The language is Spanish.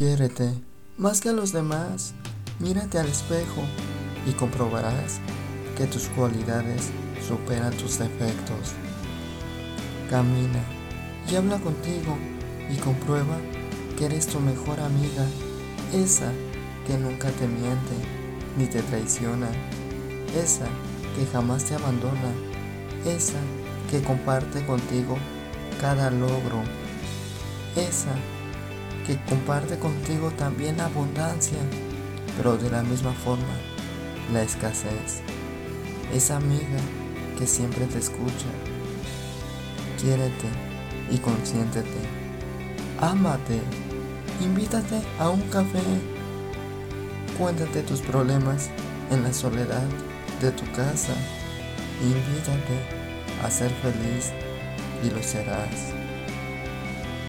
Quiérete más que a los demás. Mírate al espejo y comprobarás que tus cualidades superan tus defectos. Camina y habla contigo y comprueba que eres tu mejor amiga, esa que nunca te miente ni te traiciona, esa que jamás te abandona, esa que comparte contigo cada logro, esa que comparte contigo también la abundancia, pero de la misma forma la escasez, esa amiga que siempre te escucha. Quiérete y consiéntete. Ámate. Invítate a un café. Cuéntate tus problemas en la soledad de tu casa. Invítate a ser feliz y lo serás.